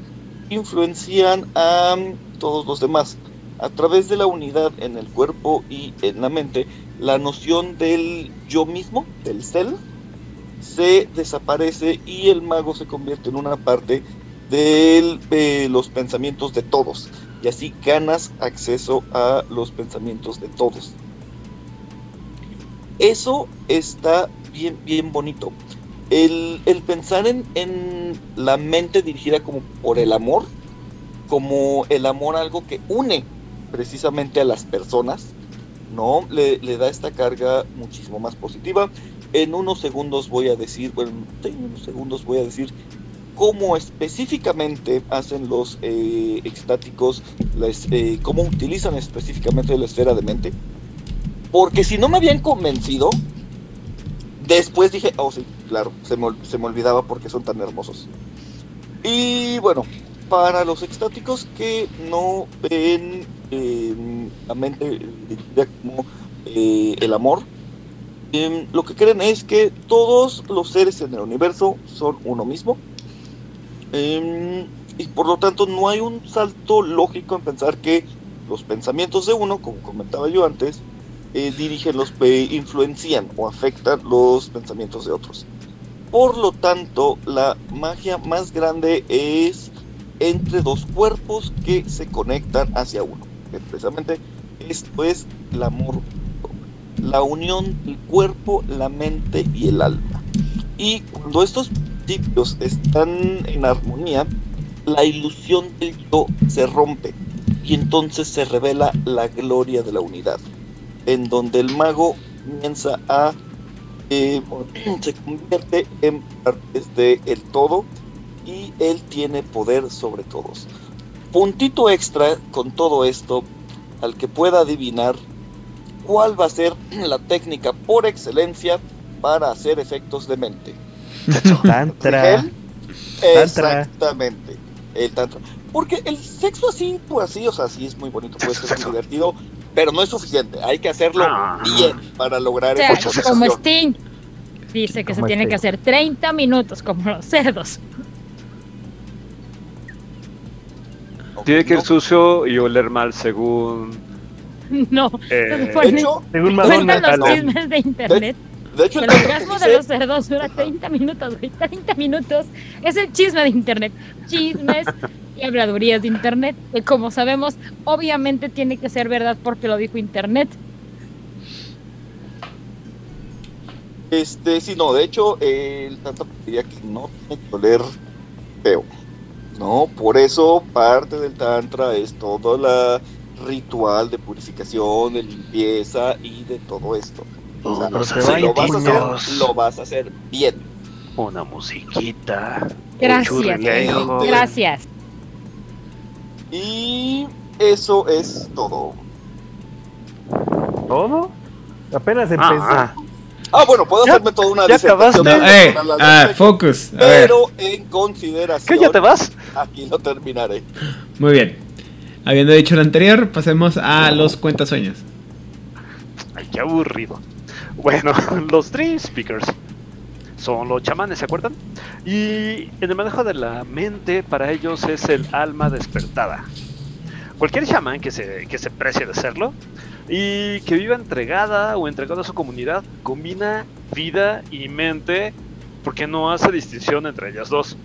influencian a todos los demás. A través de la unidad en el cuerpo y en la mente, la noción del yo mismo, del self, se desaparece y el mago se convierte en una parte de los pensamientos de todos. Y así ganas acceso a los pensamientos de todos. Eso está bien, bien bonito. El, pensar en, en, la mente dirigida como por el amor, como el amor algo que une precisamente a las personas, ¿no? Le, le da esta carga muchísimo más positiva en unos segundos voy a decir, bueno, en unos segundos voy a decir cómo específicamente hacen los eh, extáticos, eh, cómo utilizan específicamente la esfera de mente. Porque si no me habían convencido, después dije, oh sí, claro, se me, se me olvidaba porque son tan hermosos. Y bueno, para los extáticos que no ven eh, la mente dirigida como eh, el amor, em, lo que creen es que todos los seres en el universo son uno mismo. Em, y por lo tanto no hay un salto lógico en pensar que los pensamientos de uno, como comentaba yo antes, eh, dirigen los, eh, influencian o afectan los pensamientos de otros. Por lo tanto, la magia más grande es entre dos cuerpos que se conectan hacia uno. Que precisamente esto es el amor, la unión del cuerpo, la mente y el alma. Y cuando estos están en armonía, la ilusión del yo se rompe y entonces se revela la gloria de la unidad, en donde el mago comienza a eh, se convierte en parte del todo y él tiene poder sobre todos. Puntito extra con todo esto, al que pueda adivinar cuál va a ser la técnica por excelencia para hacer efectos de mente. Tantra. Rigel, Tantra. Exactamente, el tantra. Porque el sexo así, pues así, o sea, sí es muy bonito, puede ser muy divertido, pero no es suficiente. Hay que hacerlo Ah. bien para lograr O sea, esa como. Sting dice que se tiene Sting. que hacer 30 minutos como los cerdos. Tiene que ir No, sucio y oler mal según... No, eh, se De ponen- hecho, Según cuentan Madonna. los chismes de internet. de hecho, El orgasmo de los cerdos dura 30 minutos, güey. 30 minutos es el chisme de internet. Chismes y habladurías de internet. Que como sabemos, obviamente tiene que ser verdad porque lo dijo internet. Este, sí, no, de hecho, eh, el tantra diría que no tiene que oler feo. No, por eso parte del tantra es todo el ritual de purificación, de limpieza y de todo esto. Si lo vas a hacer, lo vas a hacer bien. una musiquita, Gracias. Gracias. Y eso es todo. ¿Todo? Apenas empezó. Ah, Ah, bueno, puedo Ya- hacerme toda una ya disertación acabaste. No, de- eh, ah, focus. A ver, pero en consideración, ¿Qué ya te vas? aquí lo terminaré. muy bien. Habiendo dicho lo anterior, pasemos a los cuentasueños. Ay, qué aburrido. Bueno, los Dream Speakers son los chamanes, ¿se acuerdan? Y en el manejo de la mente, para ellos es el alma despertada. Cualquier chamán que se, que se precie de serlo y que viva entregada o entregado a su comunidad, combina vida y mente porque no hace distinción entre ellas dos.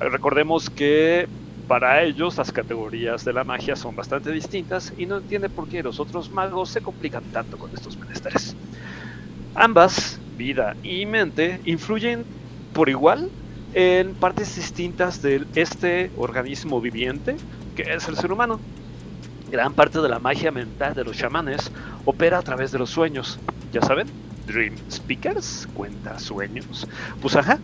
Recordemos que para ellos las categorías de la magia son bastante distintas y no entiende por qué los otros magos se complican tanto con estos menesteres. Ambas, vida y mente, influyen por igual en partes distintas de este organismo viviente que es el ser humano. Gran parte de la magia mental de los chamanes opera a través de los sueños. ¿Ya saben? Dream Speakers, cuenta sueños. Pues ajá,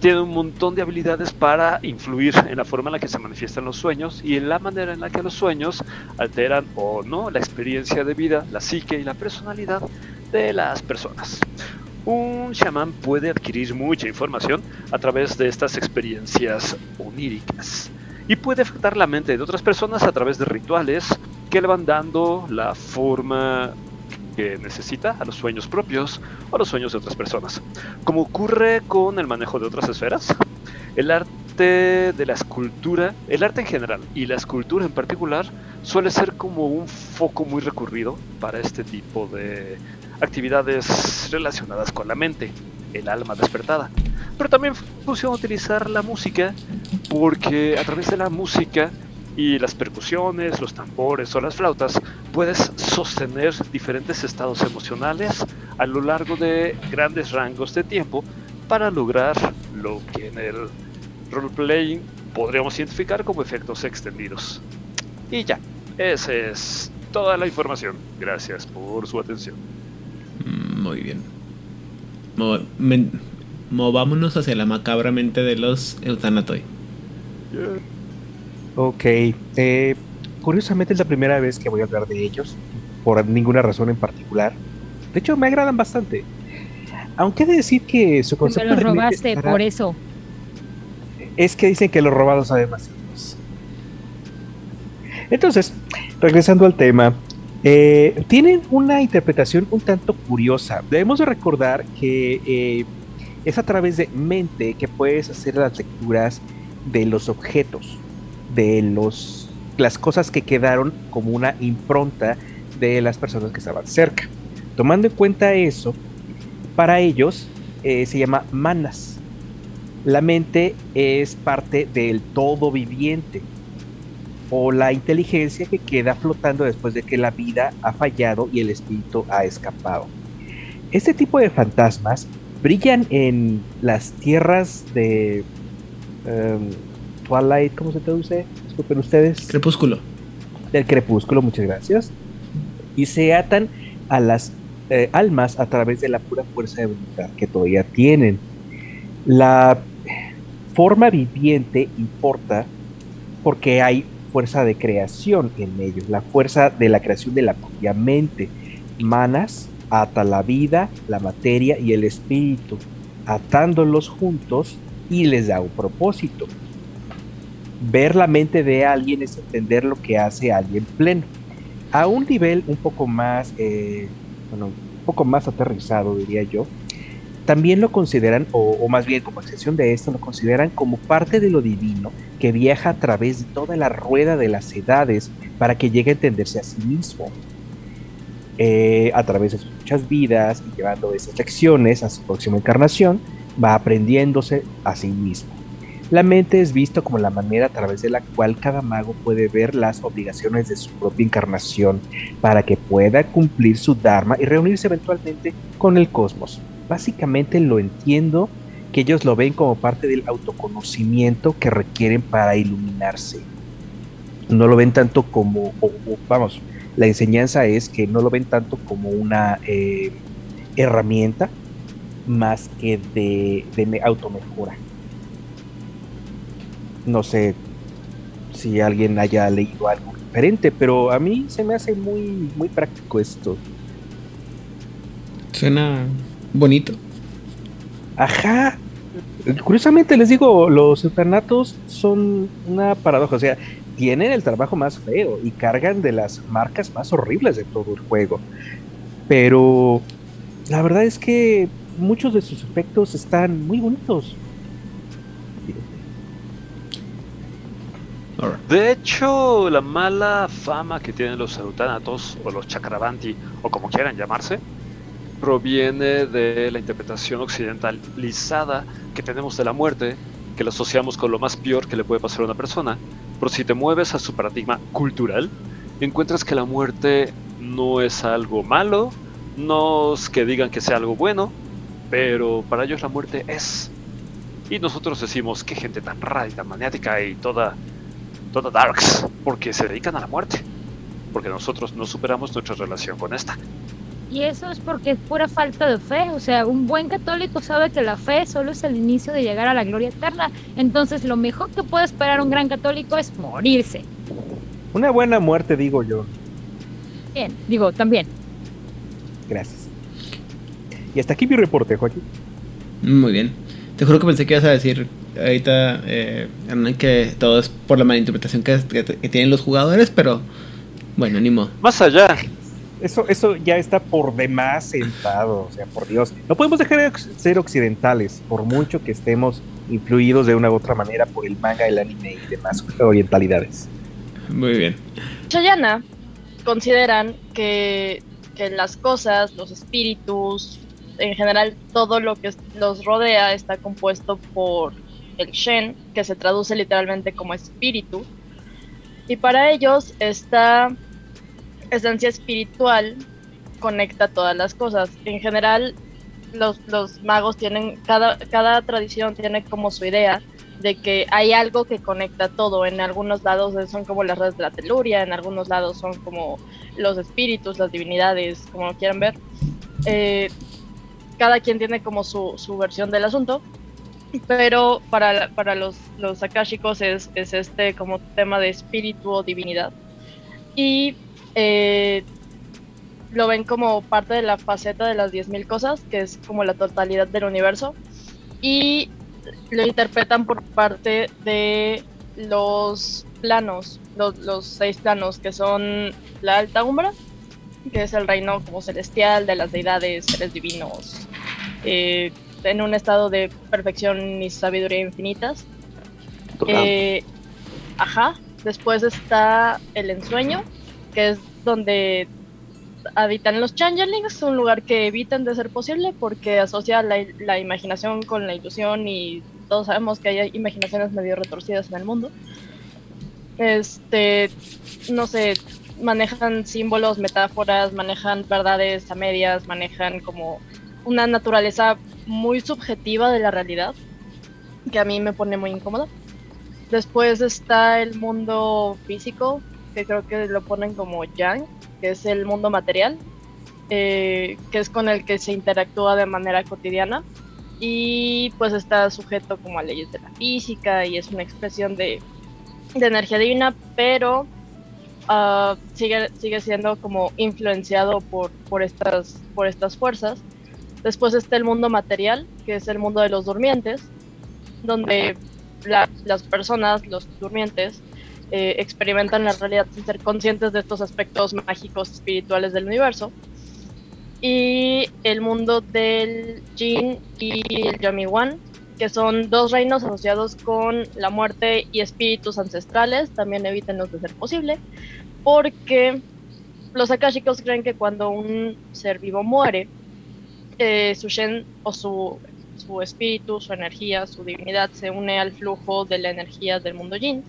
tiene un montón de habilidades para influir en la forma en la que se manifiestan los sueños y en la manera en la que los sueños alteran o no la experiencia de vida, la psique y la personalidad de las personas. Un chamán puede adquirir mucha información a través de estas experiencias oníricas y puede afectar la mente de otras personas a través de rituales que le van dando la forma que necesita a los sueños propios o a los sueños de otras personas. Como ocurre con el manejo de otras esferas, el arte de la escultura, el arte en general y la escultura en particular suele ser como un foco muy recurrido para este tipo de actividades relacionadas con la mente, el alma despertada. Pero también funciona utilizar la música porque a través de la música y las percusiones, los tambores o las flautas, puedes sostener diferentes estados emocionales a lo largo de grandes rangos de tiempo para lograr lo que en el roleplaying podríamos identificar como efectos extendidos. Y ya, esa es toda la información. Gracias por su atención. Mm, Muy bien. Mo- movámonos hacia la macabra mente de los Eutanatoi. Ok. eh, curiosamente es la primera vez que voy a hablar de ellos, por ninguna razón en particular. De hecho, me agradan bastante. Aunque he de decir que su Me concepto lo robaste, estará- por eso. es que dicen que los robados además. Entonces, regresando al tema, eh, tienen una interpretación un tanto curiosa. Debemos de recordar que eh, es a través de mente que puedes hacer las lecturas de los objetos, de los, las cosas que quedaron como una impronta de las personas que estaban cerca. Tomando en cuenta eso, para ellos eh, se llama manas. La mente es parte del todo viviente o la inteligencia que queda flotando después de que la vida ha fallado y el espíritu ha escapado. Este tipo de fantasmas brillan en las tierras de em, Twilight, ¿cómo se traduce? Disculpen ustedes. Crepúsculo. Del crepúsculo, muchas gracias. Y se atan a las eh, almas a través de la pura fuerza de voluntad que todavía tienen. La forma viviente importa porque hay fuerza de creación en ellos, la fuerza de la creación de la propia mente. Manas ata la vida, la materia y el espíritu, atándolos juntos y les da un propósito. Ver la mente de alguien es entender lo que hace alguien pleno. A un nivel un poco más, eh, bueno, un poco más aterrizado, diría yo, también lo consideran, o, más bien como excepción de esto, lo consideran como parte de lo divino que viaja a través de toda la rueda de las edades para que llegue a entenderse a sí mismo. Eh, a través de sus muchas vidas y llevando esas lecciones a su próxima encarnación, va aprendiéndose a sí mismo. La mente es visto como la manera a través de la cual cada mago puede ver las obligaciones de su propia encarnación para que pueda cumplir su dharma y reunirse eventualmente con el cosmos. Básicamente lo entiendo que ellos lo ven como parte del autoconocimiento que requieren para iluminarse. No lo ven tanto como, vamos, la enseñanza es que no lo ven tanto como una eh, herramienta más que de, de me- automejora. No sé si alguien haya leído algo diferente, pero a mí se me hace muy, muy práctico esto. Suena bonito. Ajá. Curiosamente les digo, los internatos son una paradoja. O sea, tienen el trabajo más feo y cargan de las marcas más horribles de todo el juego. Pero la verdad es que muchos de sus efectos están muy bonitos. De hecho, la mala fama que tienen los eutanatos o los chakravanti, o como quieran llamarse, proviene de la interpretación occidentalizada que tenemos de la muerte, que la asociamos con lo más peor que le puede pasar a una persona. Pero si te mueves a su paradigma cultural, encuentras que la muerte no es algo malo, no es que digan que sea algo bueno, pero para ellos la muerte es. Y nosotros decimos que gente tan rara y tan maniática y toda toda darks, porque se dedican a la muerte, porque nosotros no superamos nuestra relación con esta. Y eso es porque es pura falta de fe. O sea, un buen católico sabe que la fe solo es el inicio de llegar a la gloria eterna. Entonces, lo mejor que puede esperar un gran católico es morirse. Una buena muerte, digo yo. Bien, digo, también. Gracias. Y hasta aquí mi reporte, Joaquín. Muy bien. Te juro que pensé que ibas a decir ahorita, eh, Hernán, que todo es por la malinterpretación que, que- que tienen los jugadores, pero bueno, ni modo. Más allá, Eso, eso ya está por demás sentado, o sea, por Dios. No podemos dejar de ser occidentales, por mucho que estemos influidos de una u otra manera por el manga, el anime y demás orientalidades. Muy bien. Chayana consideran que, que las cosas, los espíritus, en general todo lo que los rodea está compuesto por el Shen, que se traduce literalmente como espíritu. Y para ellos esta esencia espiritual conecta todas las cosas. En general, los, los magos tienen, cada, cada tradición tiene como su idea de que hay algo que conecta todo. En algunos lados son como las redes de la teluria, en algunos lados son como los espíritus, las divinidades, como lo quieran ver. Eh, cada quien tiene como su, su versión del asunto, pero para, para los, los akashicos es, es este como tema de espíritu o divinidad. Y eh, lo ven como parte de la faceta de las 10.000 cosas, que es como la totalidad del universo, y lo interpretan por parte de los planos, los, los seis planos, que son la alta umbra, que es el reino como celestial de las deidades, seres divinos, eh, en un estado de perfección y sabiduría infinitas. Eh, ajá. Después está el ensueño, que es donde habitan los changelings, un lugar que evitan de ser posible porque asocia la, imaginación con la ilusión y todos sabemos que hay imaginaciones medio retorcidas en el mundo. Este, no sé, manejan símbolos, metáforas, manejan verdades a medias, manejan como una naturaleza muy subjetiva de la realidad, que a mí me pone muy incómoda. Después está el mundo físico, que creo que lo ponen como yang, que es el mundo material, eh, que es con el que se interactúa de manera cotidiana y pues está sujeto como a leyes de la física y es una expresión de, de energía divina, pero uh, sigue, sigue siendo como influenciado por, por, estas, por estas fuerzas. Después está el mundo material, que es el mundo de los durmientes, donde las personas, los durmientes, eh, experimentan la realidad sin ser conscientes de estos aspectos mágicos espirituales del universo. Y el mundo del Jin y el Yamiwan, que son dos reinos asociados con la muerte y espíritus ancestrales, también evítenlos de ser posible, porque los akashicos creen que cuando un ser vivo muere, eh, su Shen o su, su espíritu, su energía, su divinidad se une al flujo de la energía del mundo Jin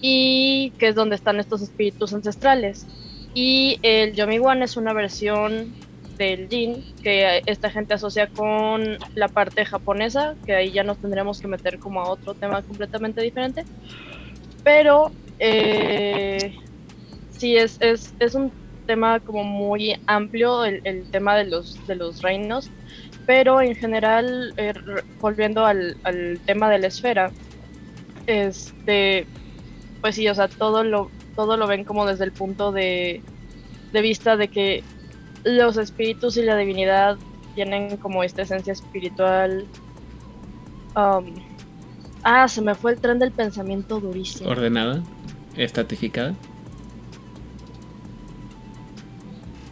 y que es donde están estos espíritus ancestrales. Y el Yomiwan es una versión del Jin que esta gente asocia con la parte japonesa, que ahí ya nos tendremos que meter como a otro tema completamente diferente. Pero eh, sí, es, es, es, un tema como muy amplio el, el, tema de los, de los reinos, pero en general, eh, volviendo al, al tema de la esfera, este pues sí, o sea, todo lo, todo lo ven como desde el punto de, de vista de que los espíritus y la divinidad tienen como esta esencia espiritual. Um, ah, se me fue el tren del pensamiento durísimo. ¿Ordenada? ¿Estatificada?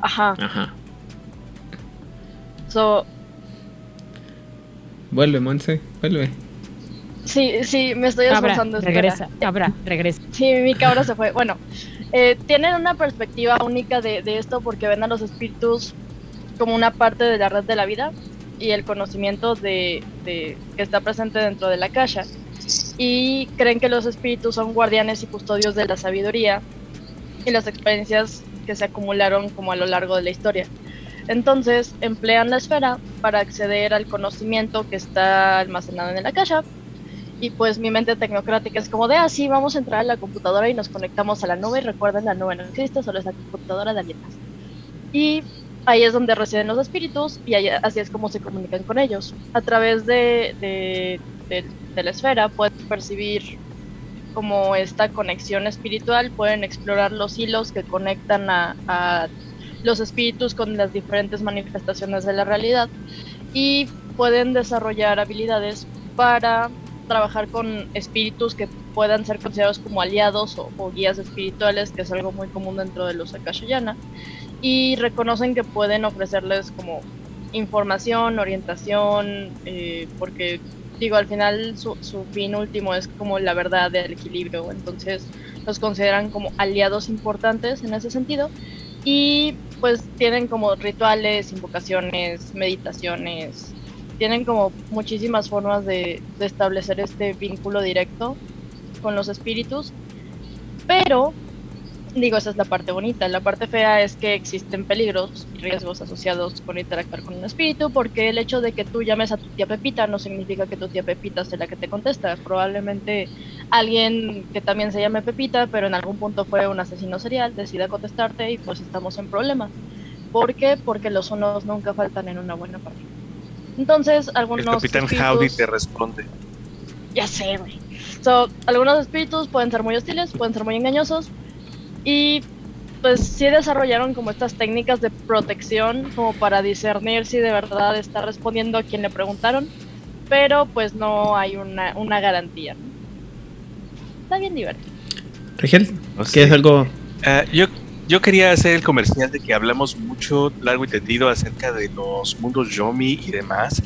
Ajá. Ajá. So, vuelve, Monse, vuelve. Sí, sí, me estoy esforzando. Cabra, regresa, cabra, regresa. Sí, mi cabra se fue. Bueno, eh, tienen una perspectiva única de, de, esto porque ven a los espíritus como una parte de la red de la vida y el conocimiento de, de que está presente dentro de la caja. Y creen que los espíritus son guardianes y custodios de la sabiduría y las experiencias que se acumularon como a lo largo de la historia. Entonces emplean la esfera para acceder al conocimiento que está almacenado en la caja y pues mi mente tecnocrática es como de, ah, sí, vamos a entrar a la computadora y nos conectamos a la nube. Y recuerden, la nube no existe, solo es la computadora de alguien más. Y ahí es donde residen los espíritus y ahí, así es como se comunican con ellos. A través de, de, la esfera pueden percibir como esta conexión espiritual, pueden explorar los hilos que conectan a los espíritus con las diferentes manifestaciones de la realidad y pueden desarrollar habilidades para trabajar con espíritus que puedan ser considerados como aliados o, guías espirituales, que es algo muy común dentro de los Akashayana, y reconocen que pueden ofrecerles como información, orientación, eh, porque digo, al final su, su, fin último es como la verdad del equilibrio, entonces los consideran como aliados importantes en ese sentido, y pues tienen como rituales, invocaciones, meditaciones, tienen como muchísimas formas de, de, establecer este vínculo directo con los espíritus, pero digo, esa es la parte bonita. La parte fea es que existen peligros y riesgos asociados con interactuar con un espíritu, porque el hecho de que tú llames a tu tía Pepita no significa que tu tía Pepita sea la que te contesta. Probablemente alguien que también se llame Pepita, pero en algún punto fue un asesino serial, decida contestarte y pues estamos en problemas. ¿Por qué? Porque los sonos nunca faltan en una buena partida. Entonces, algunos. El Capitán espíritus... Howdy te responde. Ya sé, güey. So, algunos espíritus pueden ser muy hostiles, pueden ser muy engañosos. Y pues sí desarrollaron como estas técnicas de protección como para discernir si de verdad está respondiendo a quien le preguntaron, pero pues no hay una, una garantía. Está bien divertido. Rigel, No ¿qué es sé. algo? Ah, yo, yo quería hacer el comercial de que hablamos mucho, largo y tendido acerca de los mundos Yomi y demás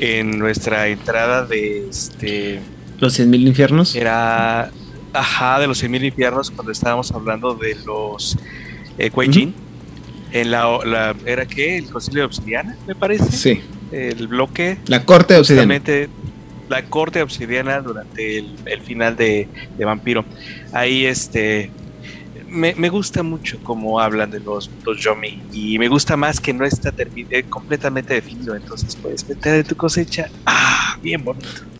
en nuestra entrada de este Los 100.000 infiernos. era ajá de los 100.000 infiernos cuando estábamos hablando de los eh, Kuei-Jin. En la, la- era que el concilio de obsidiana, me parece. Sí. El bloque La corte de obsidiana. la corte obsidiana durante el, el final de, de Vampiro. Ahí este me, me gusta mucho cómo hablan de los, los Yomi y me gusta más que no está eh, completamente definido, entonces puedes meter de tu cosecha. Ah, bien bonito.